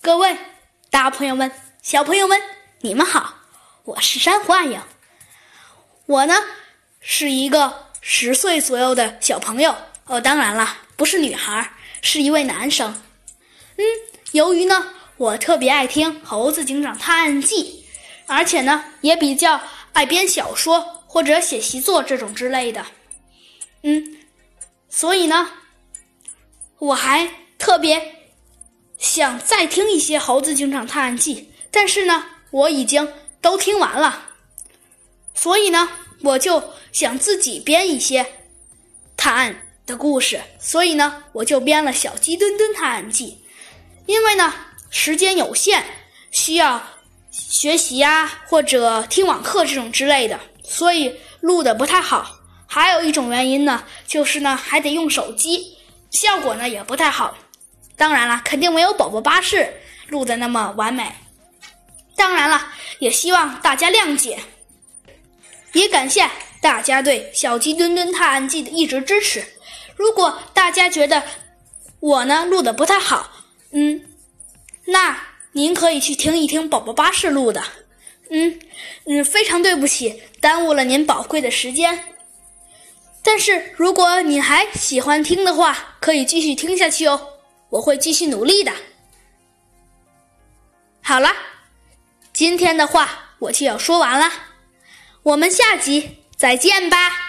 各位大朋友们、小朋友们，你们好，我是珊瑚暗影。我呢是一个十岁左右的小朋友哦，当然了，不是女孩，是一位男生。嗯，由于呢我特别爱听《猴子警长探案记》，而且呢也比较爱编小说或者写习作这种之类的。嗯，所以呢我还特别。想再听一些《猴子警长探案记》，但是呢，我已经都听完了，所以呢，我就想自己编一些探案的故事，所以呢，我就编了《小鸡墩墩探案记》。因为呢，时间有限，需要学习呀或者听网课这种之类的，所以录的不太好。还有一种原因呢，就是呢，还得用手机，效果呢也不太好。当然了，肯定没有宝宝巴士录的那么完美。当然了，也希望大家谅解，也感谢大家对《小鸡墩墩探案记》的一直支持。如果大家觉得我呢录的不太好，嗯，那您可以去听一听宝宝巴士录的。嗯嗯，非常对不起，耽误了您宝贵的时间。但是如果你还喜欢听的话，可以继续听下去哦。我会继续努力的。好了，今天的话我就要说完了，我们下集再见吧。